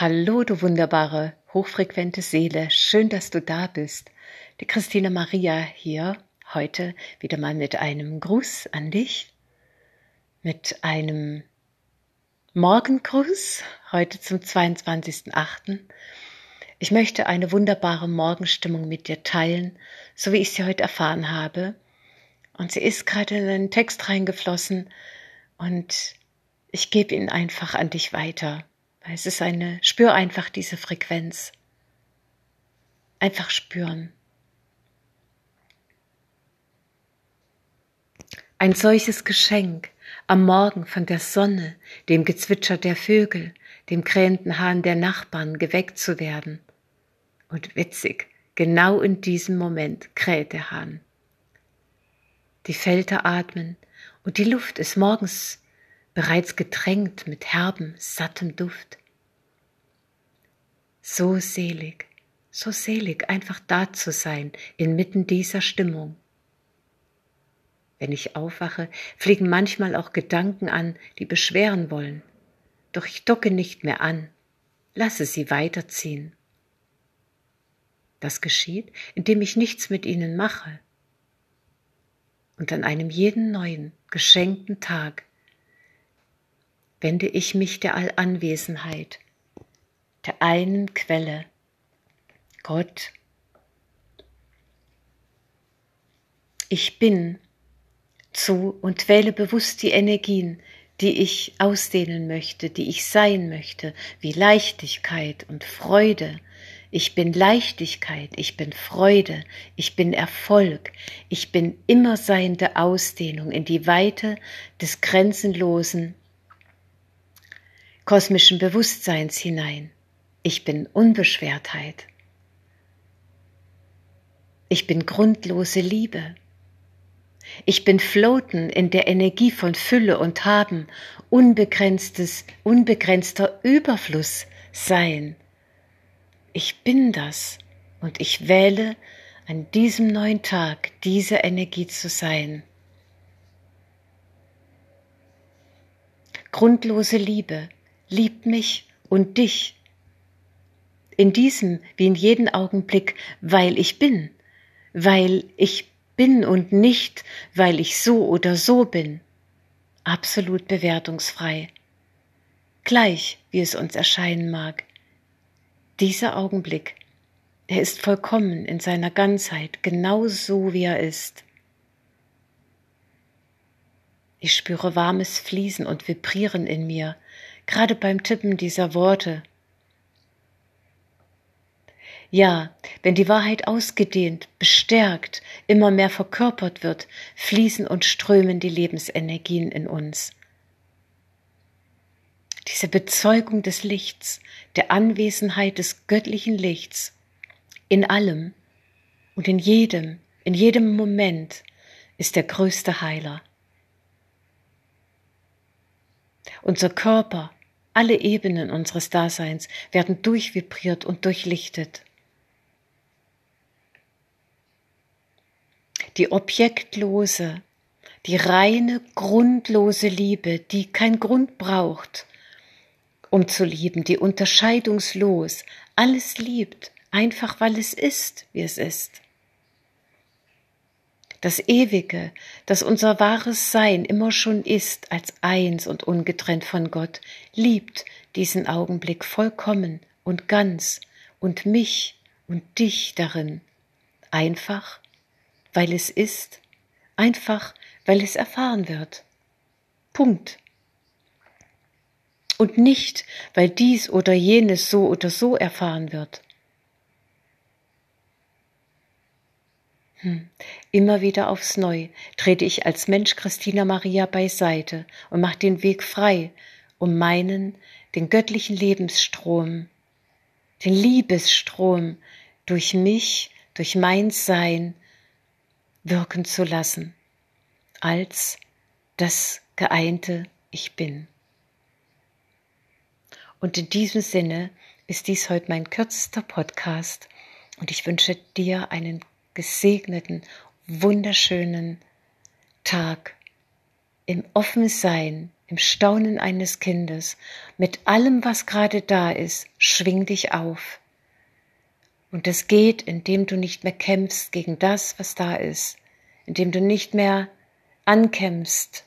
Hallo, du wunderbare, hochfrequente Seele. Schön, dass du da bist. Die Christina Maria hier, heute wieder mal mit einem Gruß an dich, mit einem Morgengruß, heute zum 22.08. Ich möchte eine wunderbare Morgenstimmung mit dir teilen, so wie ich sie heute erfahren habe. Und sie ist gerade in einen Text reingeflossen und ich gebe ihn einfach an dich weiter. Es ist eine, spür einfach diese Frequenz. Einfach spüren. Ein solches Geschenk am Morgen von der Sonne, dem Gezwitscher der Vögel, dem krähenden Hahn der Nachbarn geweckt zu werden. Und witzig, genau in diesem Moment kräht der Hahn. Die Felder atmen und die Luft ist morgens bereits getränkt mit herbem, sattem Duft. So selig, so selig, einfach da zu sein, inmitten dieser Stimmung. Wenn ich aufwache, fliegen manchmal auch Gedanken an, die beschweren wollen. Doch ich docke nicht mehr an, lasse sie weiterziehen. Das geschieht, indem ich nichts mit ihnen mache. Und an einem jeden neuen, geschenkten Tag wende ich mich der Allanwesenheit, der einen Quelle, Gott. Ich bin zu und wähle bewusst die Energien, die ich ausdehnen möchte, die ich sein möchte, wie Leichtigkeit und Freude. Ich bin Leichtigkeit, ich bin Freude, ich bin Erfolg, ich bin immer seiende Ausdehnung in die Weite des grenzenlosen kosmischen Bewusstseins hinein. Ich bin Unbeschwertheit. Ich bin grundlose Liebe. Ich bin Floaten in der Energie von Fülle und Haben, unbegrenztes, unbegrenzter Überfluss sein. Ich bin das und ich wähle an diesem neuen Tag diese Energie zu sein. Grundlose Liebe, liebt mich und dich. In diesem wie in jedem Augenblick, weil ich bin, weil ich bin und nicht, weil ich so oder so bin. Absolut bewertungsfrei. Gleich, wie es uns erscheinen mag. Dieser Augenblick, er ist vollkommen in seiner Ganzheit, genau so wie er ist. Ich spüre warmes Fließen und Vibrieren in mir, gerade beim Tippen dieser Worte. Ja, wenn die Wahrheit ausgedehnt, bestärkt, immer mehr verkörpert wird, fließen und strömen die Lebensenergien in uns. Diese Bezeugung des Lichts, der Anwesenheit des göttlichen Lichts, in allem und in jedem, in jedem Moment ist der größte Heiler. Unser Körper, alle Ebenen unseres Daseins werden durchvibriert und durchlichtet. Die objektlose, die reine, grundlose Liebe, die kein Grund braucht, um zu lieben, die unterscheidungslos alles liebt, einfach weil es ist, wie es ist das Ewige, das unser wahres Sein immer schon ist, als eins und ungetrennt von Gott, liebt diesen Augenblick vollkommen und ganz und mich und dich darin, einfach, weil es ist, einfach, weil es erfahren wird. Punkt. Und nicht, weil dies oder jenes so oder so erfahren wird. Immer wieder aufs Neue trete ich als Mensch Christina Maria beiseite und mache den Weg frei, um meinen, den göttlichen Lebensstrom, den Liebesstrom durch mich, durch mein Sein wirken zu lassen, als das geeinte Ich bin. Und in diesem Sinne ist dies heute mein kürzester Podcast und ich wünsche dir einen gesegneten, wunderschönen Tag im Offensein im Staunen eines Kindes, mit allem, was gerade da ist, schwing dich auf. Und es geht, indem du nicht mehr kämpfst gegen das, was da ist, indem du nicht mehr ankämpfst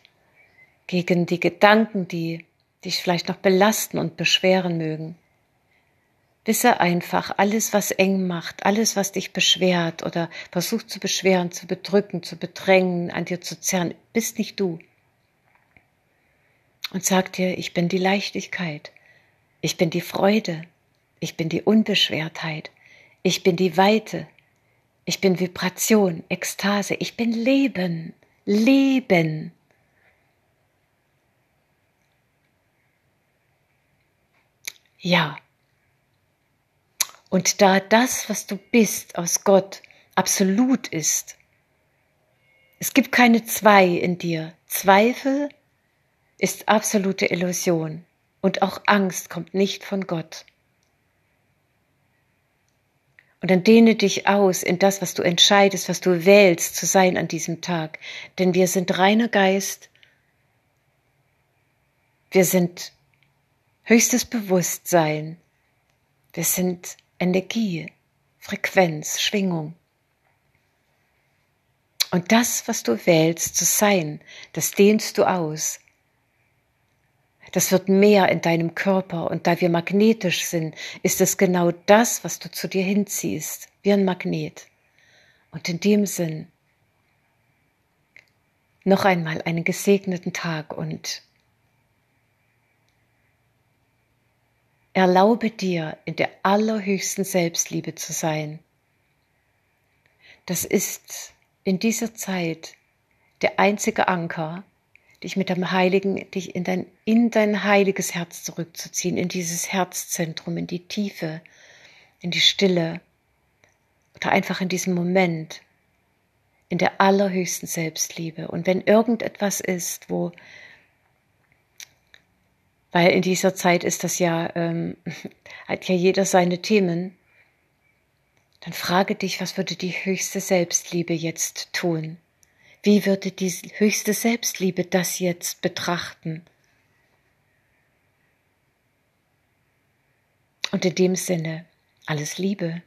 gegen die Gedanken, die dich vielleicht noch belasten und beschweren mögen. Wisse einfach, alles, was eng macht, alles, was dich beschwert oder versucht zu beschweren, zu bedrücken, zu bedrängen, an dir zu zerren, bist nicht du. Und sag dir, ich bin die Leichtigkeit, ich bin die Freude, ich bin die Unbeschwertheit, ich bin die Weite, ich bin Vibration, Ekstase, ich bin Leben, Leben. Ja. Und da das, was du bist aus Gott, absolut ist, es gibt keine zwei in dir. Zweifel ist absolute Illusion und auch Angst kommt nicht von Gott. Und dann dehne dich aus in das, was du entscheidest, was du wählst zu sein an diesem Tag. Denn wir sind reiner Geist. Wir sind höchstes Bewusstsein. Wir sind Energie, Frequenz, Schwingung. Und das, was du wählst zu sein, das dehnst du aus. Das wird mehr in deinem Körper und da wir magnetisch sind, ist es genau das, was du zu dir hinziehst, wie ein Magnet. Und in dem Sinn noch einmal einen gesegneten Tag und erlaube dir in der allerhöchsten Selbstliebe zu sein. Das ist in dieser Zeit der einzige Anker, dich mit dem Heiligen, dich in dein, in dein heiliges Herz zurückzuziehen, in dieses Herzzentrum, in die Tiefe, in die Stille oder einfach in diesem Moment, in der allerhöchsten Selbstliebe. Und wenn irgendetwas ist, wo, weil in dieser Zeit ist das ja, ähm, hat ja jeder seine Themen, dann frage dich, was würde die höchste Selbstliebe jetzt tun? Wie würde die höchste Selbstliebe das jetzt betrachten? Und in dem Sinne, alles Liebe.